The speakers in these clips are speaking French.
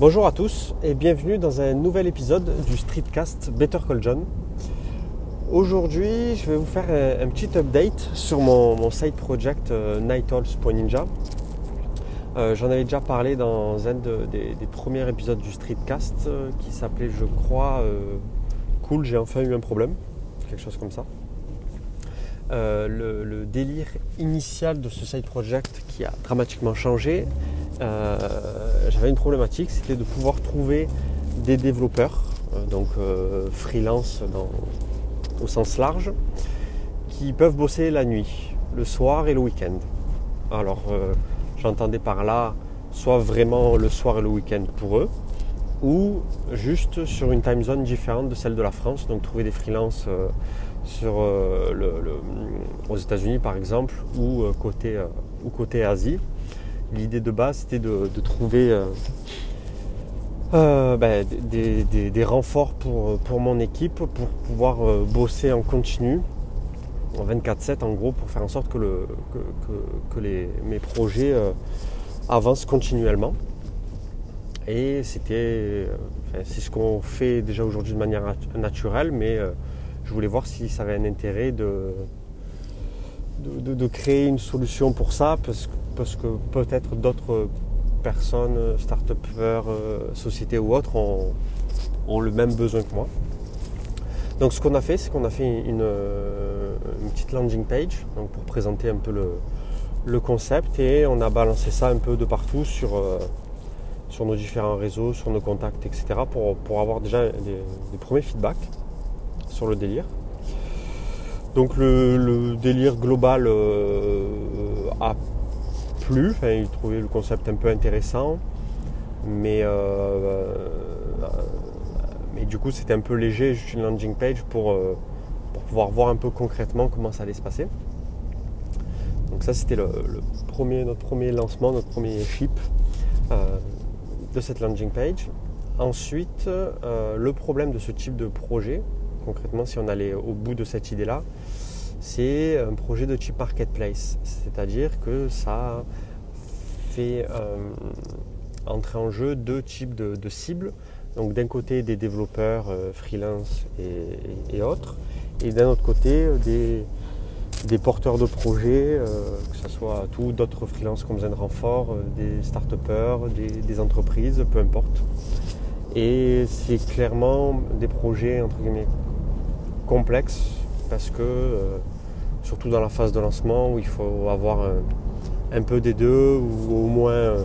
Bonjour à tous et bienvenue dans un nouvel épisode du Streetcast Better Call John. Aujourd'hui, je vais vous faire un, petit update sur mon, side project euh. Euh, J'en avais déjà parlé dans un des, premiers épisodes du Streetcast euh, qui s'appelait, je crois, euh, Cool, j'ai enfin eu un problème, quelque chose comme ça. le, délire initial de ce side project qui a dramatiquement changé, euh, j'avais une problématique, c'était de pouvoir trouver des développeurs, euh, donc euh, freelance au sens large, qui peuvent bosser la nuit, le soir et le week-end. Alors j'entendais par là soit vraiment le soir et le week-end pour eux, ou juste sur une time zone différente de celle de la France, donc trouver des freelances aux États-Unis par exemple, ou côté, ou côté Asie l'idée de base, c'était de, trouver euh, euh, ben, des, renforts pour, pour, mon équipe, pour pouvoir euh, bosser en continu, en 24-7 en gros, pour faire en sorte que, le, que, les, mes projets avancent continuellement. Et c'était, c'est ce qu'on fait déjà aujourd'hui de manière naturelle, mais je voulais voir si ça avait un intérêt de, de, de créer une solution pour ça, parce que parce que peut-être d'autres personnes, start-upers, euh, sociétés ou autres ont, le même besoin que moi. Donc ce qu'on a fait, c'est qu'on a fait une, euh, petite landing page pour présenter un peu le, concept et on a balancé ça un peu de partout sur, euh, sur nos différents réseaux, sur nos contacts, etc. pour, avoir déjà des, premiers feedbacks sur le délire. Donc le, délire global a plu, enfin, il trouvait le concept un peu intéressant, mais, euh, euh, mais du coup c'était un peu léger, juste une landing page pour, euh, pour, pouvoir voir un peu concrètement comment ça allait se passer. Donc ça c'était le, premier, notre premier lancement, notre premier ship de cette landing page. Ensuite, le problème de ce type de projet, concrètement si on allait au bout de cette idée-là, c'est un projet de type marketplace. C'est-à-dire que ça fait euh, entrer en jeu deux types de, cibles. Donc d'un côté des développeurs euh, freelance et, autres, et d'un autre côté des, porteurs de projets, euh, que ce soit tout d'autres freelances comme de renfort, des start-upers, des, des, entreprises, peu importe. Et c'est clairement des projets entre guillemets complexes parce que, euh, surtout dans la phase de lancement, où il faut avoir un, peu des deux, ou au moins euh,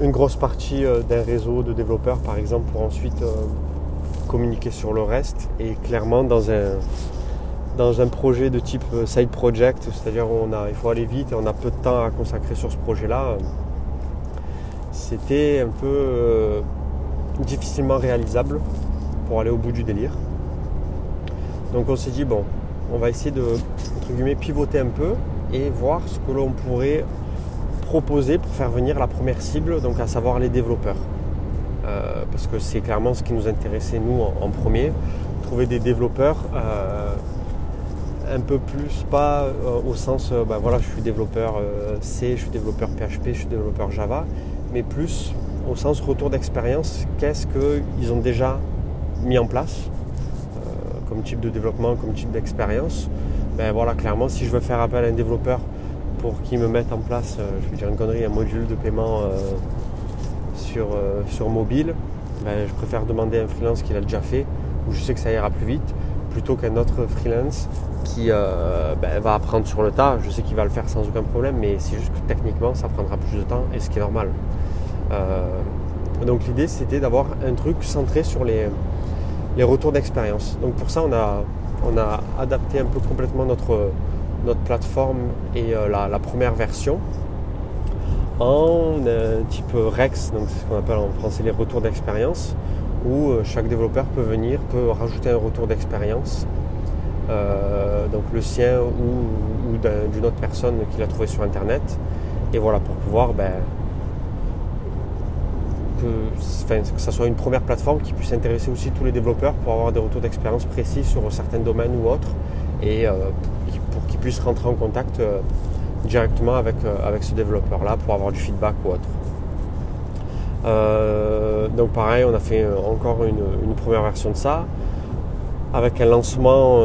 une grosse partie euh, d'un réseau de développeurs, par exemple, pour ensuite communiquer sur le reste. Et clairement, dans un, dans un projet de type side project, c'est-à-dire où on a, il faut aller vite et on a peu de temps à consacrer sur ce projet-là, c'était un peu difficilement réalisable pour aller au bout du délire. Donc on s'est dit, bon, on va essayer de pivoter un peu et voir ce que l'on pourrait proposer pour faire venir la première cible, donc à savoir les développeurs. Euh, parce que c'est clairement ce qui nous intéressait nous en, premier, trouver des développeurs euh, un peu plus pas euh, au sens ben voilà je suis développeur C, je suis développeur PHP, je suis développeur Java, mais plus au sens retour d'expérience, qu'est-ce qu'ils ont déjà mis en place comme type de développement, comme type d'expérience, ben voilà, clairement, si je veux faire appel à un développeur pour qu'il me mette en place, euh, je vais dire une connerie, un module de paiement euh, sur, euh, sur mobile, ben, je préfère demander à un freelance qui l'a déjà fait, où je sais que ça ira plus vite, plutôt qu'un autre freelance qui ben, va apprendre sur le tas. Je sais qu'il va le faire sans aucun problème, mais c'est juste que techniquement, ça prendra plus de temps, et ce qui est normal. donc l'idée, c'était d'avoir un truc centré sur les, les retours d'expérience. Donc pour ça, on a, on a adapté un peu complètement notre, notre plateforme et euh, la, première version en un type Rex, donc c'est ce qu'on appelle en français les retours d'expérience, où euh, chaque développeur peut venir, peut rajouter un retour d'expérience, euh, donc le sien ou, d'une autre personne qu'il a trouvé sur internet, et voilà pour pouvoir ben, que, que ça soit une première plateforme qui puisse intéresser aussi tous les développeurs pour avoir des retours d'expérience précis sur certains domaines ou autres et euh, pour qu'ils puissent rentrer en contact euh, directement avec, euh, avec ce développeur-là pour avoir du feedback ou autre. donc pareil, on a fait encore une, première version de ça, avec un lancement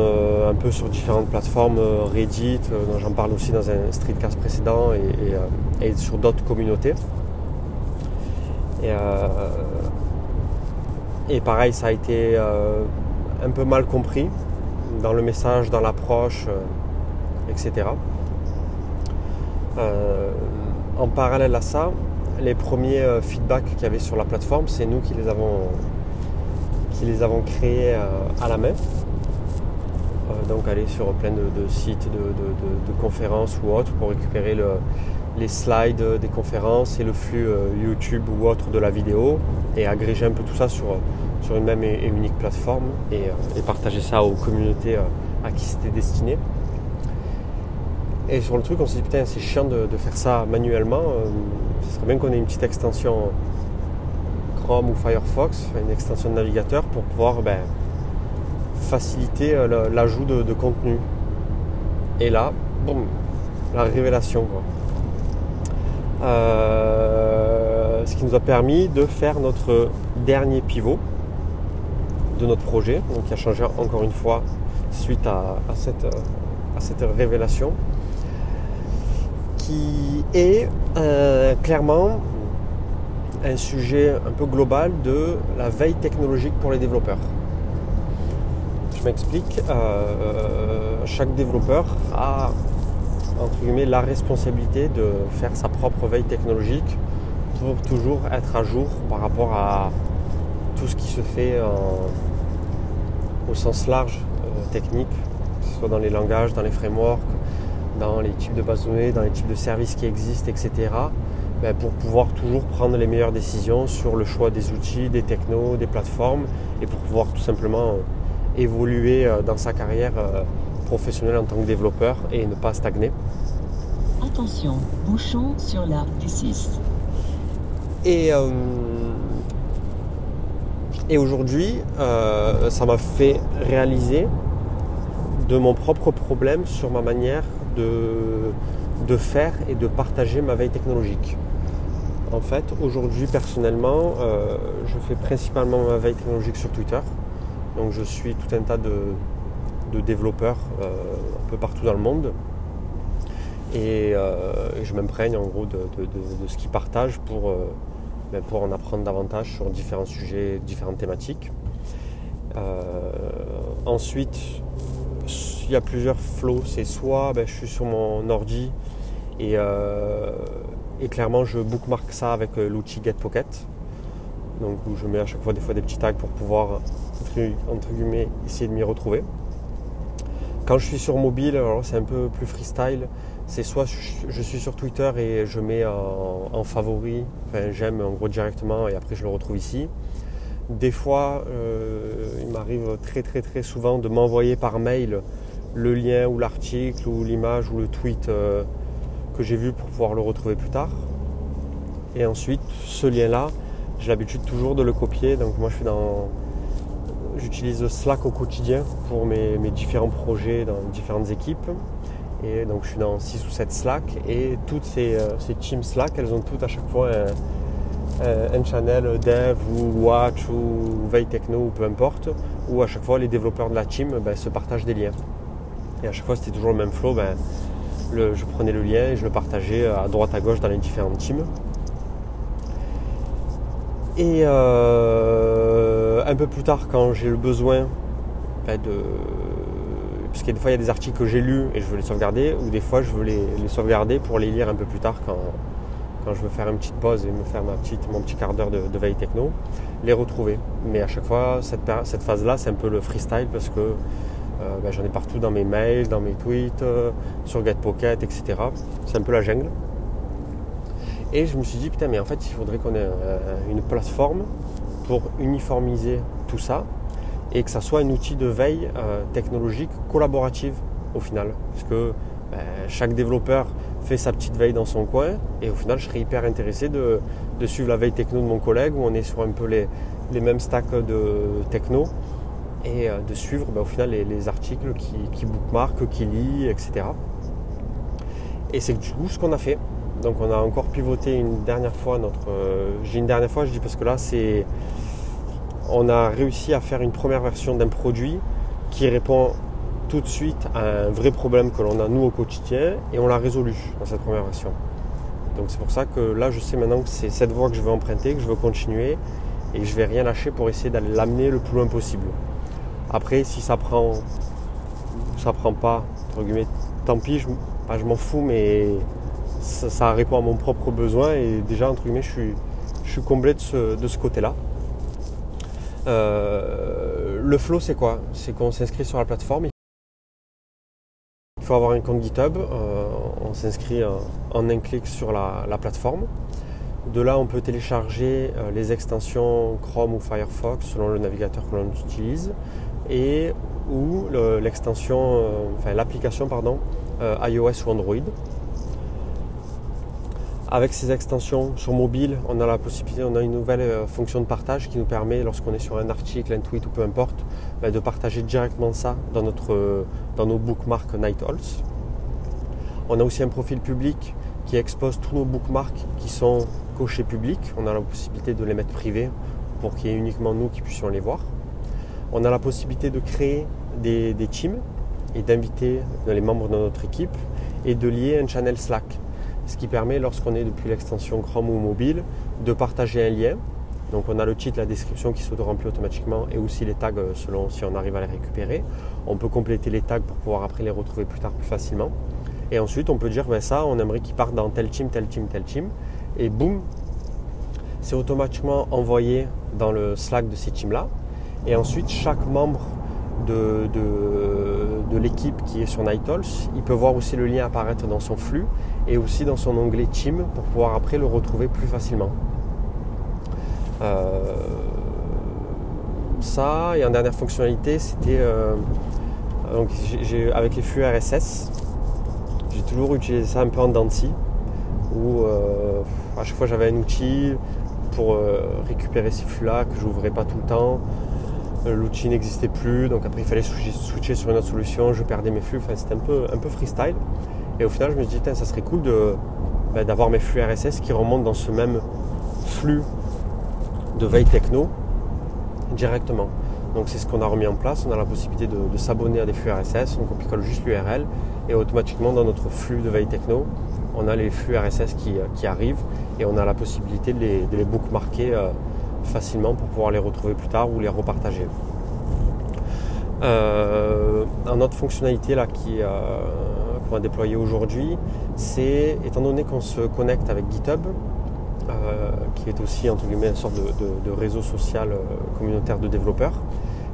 un peu sur différentes plateformes, Reddit, dont j'en parle aussi dans un streetcast précédent, et, sur d'autres communautés. Et, et, pareil, ça a été un peu mal compris dans le message, dans l'approche, etc. en parallèle à ça, les premiers euh, feedbacks qu'il y avait sur la plateforme, c'est nous qui les avons, qui les avons créés euh, à la main. Euh, donc aller sur plein de, sites de, conférences ou autres pour récupérer les slides des conférences et le flux YouTube ou autre de la vidéo et agréger un peu tout ça sur, sur une même et, unique plateforme et, partager ça aux communautés à qui c'était destiné. Et sur le truc, on s'est dit putain, c'est chiant de, faire ça manuellement. Euh, ce serait bien qu'on ait une petite extension Chrome ou Firefox, une extension de navigateur pour pouvoir ben, faciliter euh, l'ajout de, contenu. Et là, boum, la révélation. Euh, ce qui nous a permis de faire notre dernier pivot de notre projet, donc qui a changé encore une fois suite à cette révélation qui est euh, clairement un sujet un peu global de la veille technologique pour les développeurs. Je m'explique, euh, chaque développeur a entre guillemets la responsabilité de faire sa propre veille technologique pour toujours être à jour par rapport à tout ce qui se fait au sens large euh, technique, que ce soit dans les langages, dans les frameworks, dans les types de bases données, dans les types de services qui existent, etc. Ben, pour pouvoir toujours prendre les meilleures décisions sur le choix des outils, des technos, des plateformes et pour pouvoir tout simplement euh, évoluer euh, dans sa carrière euh, professionnelle en tant que développeur et ne pas stagner. Attention, bouchon sur la D6. Et, et aujourd'hui, ça m'a fait réaliser de mon propre problème sur ma manière de, faire et de partager ma veille technologique. En fait, aujourd'hui, personnellement, euh, je fais principalement ma veille technologique sur Twitter. Donc, je suis tout un tas de, développeurs euh, un peu partout dans le monde. Et, euh, je m'imprègne en gros de, ce qu'ils partagent pour, ben, pour en apprendre davantage sur différents sujets, différentes thématiques. ensuite, il y a plusieurs flows. C'est soit ben, je suis sur mon ordi euh, et, clairement je bookmark ça avec euh, l'outil GetPocket. Donc où je mets à chaque fois des fois des petits tags pour pouvoir entre guillemets essayer de m'y retrouver. Quand je suis sur mobile, alors c'est un peu plus freestyle. C'est soit je suis sur Twitter et je mets en, favori, enfin j'aime en gros directement et après je le retrouve ici. Des fois, euh, il m'arrive très très très souvent de m'envoyer par mail le lien ou l'article ou l'image ou le tweet euh, que j'ai vu pour pouvoir le retrouver plus tard. Et ensuite, ce lien-là, j'ai l'habitude toujours de le copier. Donc moi, je suis dans, j'utilise Slack au quotidien pour mes, différents projets dans différentes équipes. Et donc je suis dans 6 ou 7 Slack et toutes ces, euh, ces teams Slack, elles ont toutes à chaque fois un, channel dev ou watch ou veille techno ou peu importe, où à chaque fois les développeurs de la team ben, se partagent des liens. Et à chaque fois, c'était toujours le même flow. Ben, je prenais le lien et je le partageais à droite à gauche dans les différentes teams. Et euh, un peu plus tard, quand j'ai le besoin de. Parce que des fois, il y a des articles que j'ai lus et je veux les sauvegarder, ou des fois, je veux les, sauvegarder pour les lire un peu plus tard quand, quand je veux faire une petite pause et me faire ma petite, mon petit quart d'heure de, veille techno, les retrouver. Mais à chaque fois, cette, cette phase-là, c'est un peu le freestyle parce que euh, ben, j'en ai partout dans mes mails, dans mes tweets, euh, sur GetPocket, etc. C'est un peu la jungle. Et je me suis dit, putain, mais en fait, il faudrait qu'on ait euh, une plateforme pour uniformiser tout ça et que ça soit un outil de veille technologique collaborative au final. Parce que ben, chaque développeur fait sa petite veille dans son coin et au final, je serais hyper intéressé de, suivre la veille techno de mon collègue où on est sur un peu les, mêmes stacks de techno et euh, de suivre bah, au final les, articles qui, qui qui lit, etc. Et c'est du coup ce qu'on a fait. Donc on a encore pivoté une dernière fois notre. Euh, j'ai une dernière fois, je dis parce que là c'est. On a réussi à faire une première version d'un produit qui répond tout de suite à un vrai problème que l'on a nous au quotidien et on l'a résolu dans cette première version. Donc c'est pour ça que là je sais maintenant que c'est cette voie que je veux emprunter, que je veux continuer et je vais rien lâcher pour essayer d'aller l'amener le plus loin possible. Après si ça prend ça prend pas, tant pis, je m'en fous, mais ça, répond à mon propre besoin et déjà entre guillemets je suis, je suis comblé de ce, côté-là. Euh, le flow c'est quoi? C'est qu'on s'inscrit sur la plateforme. Il faut avoir un compte GitHub. Euh, on s'inscrit en, un clic sur la, plateforme. De là, on peut télécharger euh, les extensions Chrome ou Firefox selon le navigateur que l'on utilise et ou l'extension, enfin l'application pardon, iOS ou Android. Avec ces extensions sur mobile, on a la possibilité, on a une nouvelle euh, fonction de partage qui nous permet, lorsqu'on est sur un article, un tweet ou peu importe, ben, de partager directement ça dans, notre, euh, dans nos bookmarks Nighthawks. On a aussi un profil public qui expose tous nos bookmarks qui sont cochés publics. On a la possibilité de les mettre privés pour qu'il y ait uniquement nous qui puissions les voir. On a la possibilité de créer des, des teams et d'inviter les membres de notre équipe et de lier un channel Slack permet, lorsqu'on est depuis l'extension Chrome ou mobile, de partager un lien. Donc on a le titre, la description qui s'auto-remplit automatiquement et aussi les tags euh, selon si on arrive à les récupérer. On peut compléter les tags pour pouvoir après les retrouver plus tard plus facilement. Et ensuite on peut dire ben ça, on aimerait qu'il parte dans tel team, tel team, tel team. Et boum, c'est automatiquement envoyé dans le Slack de ces teams-là. Et ensuite chaque membre de, de, l'équipe qui est sur Nightals, il peut voir aussi le lien apparaître dans son flux et aussi dans son onglet Team pour pouvoir après le retrouver plus facilement. Euh, ça, et en dernière fonctionnalité, c'était euh, avec les flux RSS. J'ai toujours utilisé ça un peu en Dancy, où euh, à chaque fois j'avais un outil pour récupérer ces flux-là que j'ouvrais pas tout le temps. L'outil n'existait plus, donc après il fallait switcher sur une autre solution, je perdais mes flux, c'était un peu, freestyle. Et au final, je me suis dit, ça serait cool bah, d'avoir mes flux RSS qui remontent dans ce même flux de veille techno directement. Donc c'est ce qu'on a remis en place. On a la possibilité de, s'abonner à des flux RSS. On copie-colle juste l'URL et automatiquement dans notre flux de veille techno, on a les flux RSS qui, arrivent et on a la possibilité de les, bookmarker euh, facilement pour pouvoir les retrouver plus tard ou les repartager. Euh, une autre fonctionnalité là qui, euh, qu'on va déployer aujourd'hui, c'est étant donné qu'on se connecte avec GitHub, euh, qui est aussi entre guillemets une sorte de, réseau social communautaire de développeurs,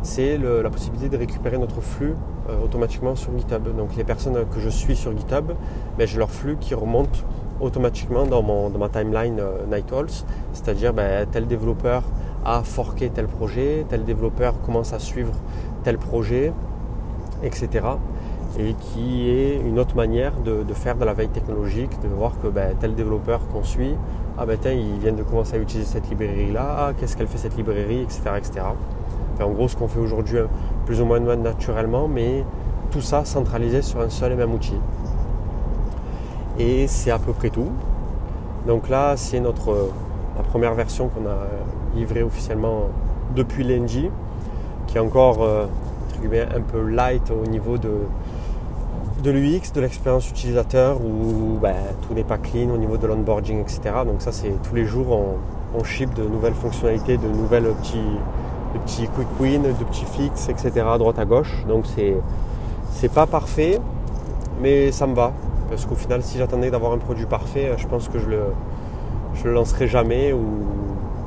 c'est la possibilité de récupérer notre flux automatiquement sur GitHub. Donc les personnes que je suis sur GitHub, ben, j'ai leur flux qui remonte automatiquement dans, mon, dans ma timeline Nighthawks, c'est-à-dire ben, tel développeur a forqué tel projet, tel développeur commence à suivre tel projet, etc et qui est une autre manière de, faire de la veille technologique, de voir que ben, tel développeur qu'on suit, ah ben tiens, de commencer à utiliser cette librairie-là, ah, qu'est-ce qu'elle fait cette librairie, etc. etc. en gros, ce qu'on fait aujourd'hui, hein, plus ou moins naturellement, mais tout ça centralisé sur un seul et même outil. Et c'est à peu près tout. Donc là, c'est notre la première version qu'on a livrée officiellement depuis l'NG, qui est encore euh, un peu light au niveau de, de l'UX, de l'expérience utilisateur où ben, tout n'est pas clean au niveau de l'onboarding, etc. Donc ça c'est tous les jours on, ship de nouvelles fonctionnalités, de nouvelles petits, petits quick wins, de petits fixes, etc. droite à gauche. Donc c'est c'est pas parfait, mais ça me va. Parce qu'au final si j'attendais d'avoir un produit parfait, je pense que je le, le lancerai jamais ou,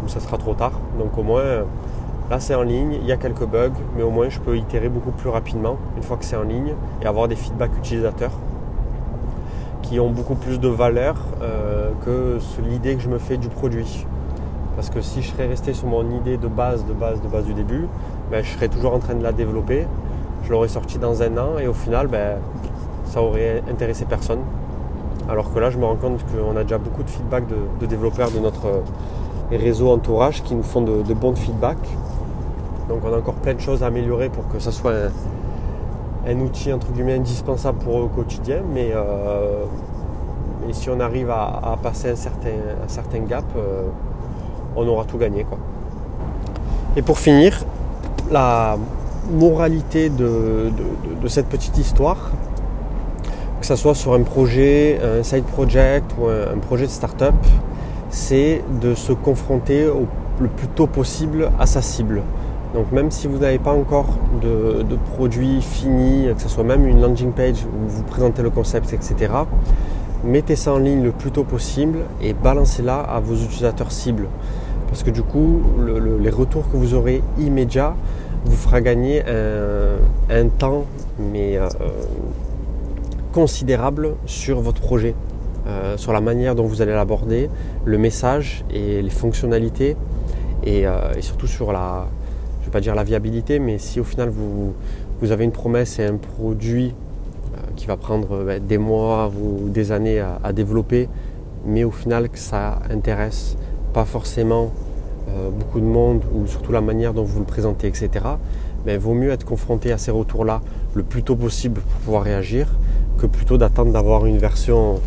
ou ça sera trop tard. Donc au moins Là, c'est en ligne, il y a quelques bugs, mais au moins je peux itérer beaucoup plus rapidement une fois que c'est en ligne et avoir des feedbacks utilisateurs qui ont beaucoup plus de valeur euh, que l'idée que je me fais du produit. Parce que si je serais resté sur mon idée de base, de base, de base du début, ben, je serais toujours en train de la développer. Je l'aurais sorti dans un an et au final, ben, ça aurait intéressé personne. Alors que là, je me rends compte qu'on a déjà beaucoup de feedback de, développeurs de notre réseau entourage qui nous font de, bons feedbacks donc on a encore plein de choses à améliorer pour que ça soit un, outil entre guillemets indispensable pour au quotidien. Mais, euh, si on arrive à, passer un certain, un certain gap, on aura tout gagné. Quoi. Et pour finir, la moralité de, cette petite histoire, que ce soit sur un projet, un side project ou un, projet de start-up, c'est de se confronter le plus tôt possible à sa cible. Donc même si vous n'avez pas encore de, produit fini, que ce soit même une landing page où vous présentez le concept, etc., mettez ça en ligne le plus tôt possible et balancez-la à vos utilisateurs cibles. Parce que du coup, les retours que vous aurez immédiats vous fera gagner un, temps mais euh, considérable sur votre projet, euh, sur la manière dont vous allez l'aborder, le message et les fonctionnalités et, euh, surtout sur la, je vais pas dire la viabilité, mais si au final vous, vous avez une promesse et un produit qui va prendre ben, des mois ou des années à, développer, mais au final que ça intéresse pas forcément euh, beaucoup de monde ou surtout la manière dont vous le présentez, etc., mais il vaut mieux être confronté à ces retours-là le plus tôt possible pour pouvoir réagir plutôt d'attendre d'avoir une version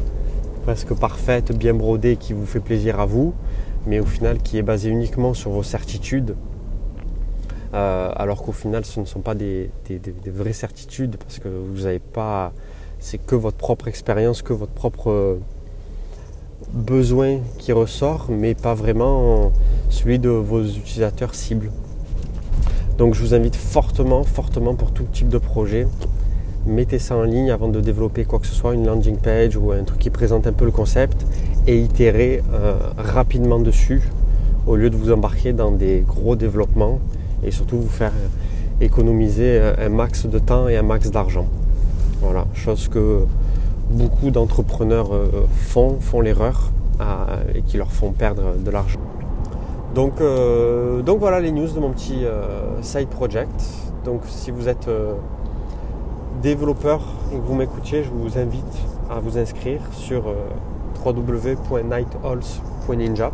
presque parfaite, bien brodée, qui vous fait plaisir à vous, mais au final qui est basée uniquement sur vos certitudes, euh, alors qu'au final ce ne sont pas des, des vraies certitudes parce que vous n'avez pas, c'est que votre propre expérience, que votre propre besoin qui ressort, mais pas vraiment celui de vos utilisateurs cibles. Donc je vous invite fortement, fortement pour tout type de projet, mettez ça en ligne avant de développer quoi que ce soit, une landing page ou un truc qui présente un peu le concept, et itérez euh, rapidement dessus au lieu de vous embarquer dans des gros développements et surtout vous faire économiser un max de temps et un max d'argent. Voilà, chose que beaucoup d'entrepreneurs euh, font, font l'erreur et qui leur font perdre de l'argent. Donc, euh, donc voilà les news de mon petit euh, side project. Donc si vous êtes développeur et que vous m'écoutiez, je vous invite à vous inscrire sur www.nighthalls.ninja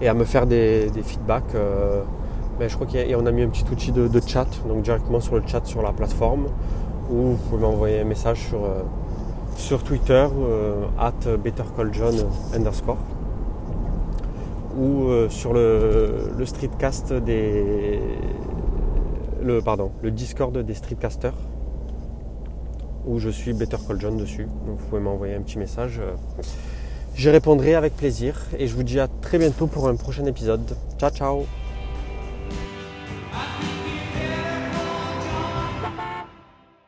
et à me faire des, feedbacks. Ben, je crois qu'on a mis un petit outil de, chat, donc directement sur le chat sur la plateforme, ou vous pouvez m'envoyer un message sur sur Twitter, euh, at BetterCallJohn underscore, ou euh, sur le, streetcast des. Le, pardon, le Discord des streetcasters, où je suis Better Call John dessus. Donc vous pouvez m'envoyer un petit message. J'y répondrai avec plaisir et je vous dis à très bientôt pour un prochain épisode. Ciao ciao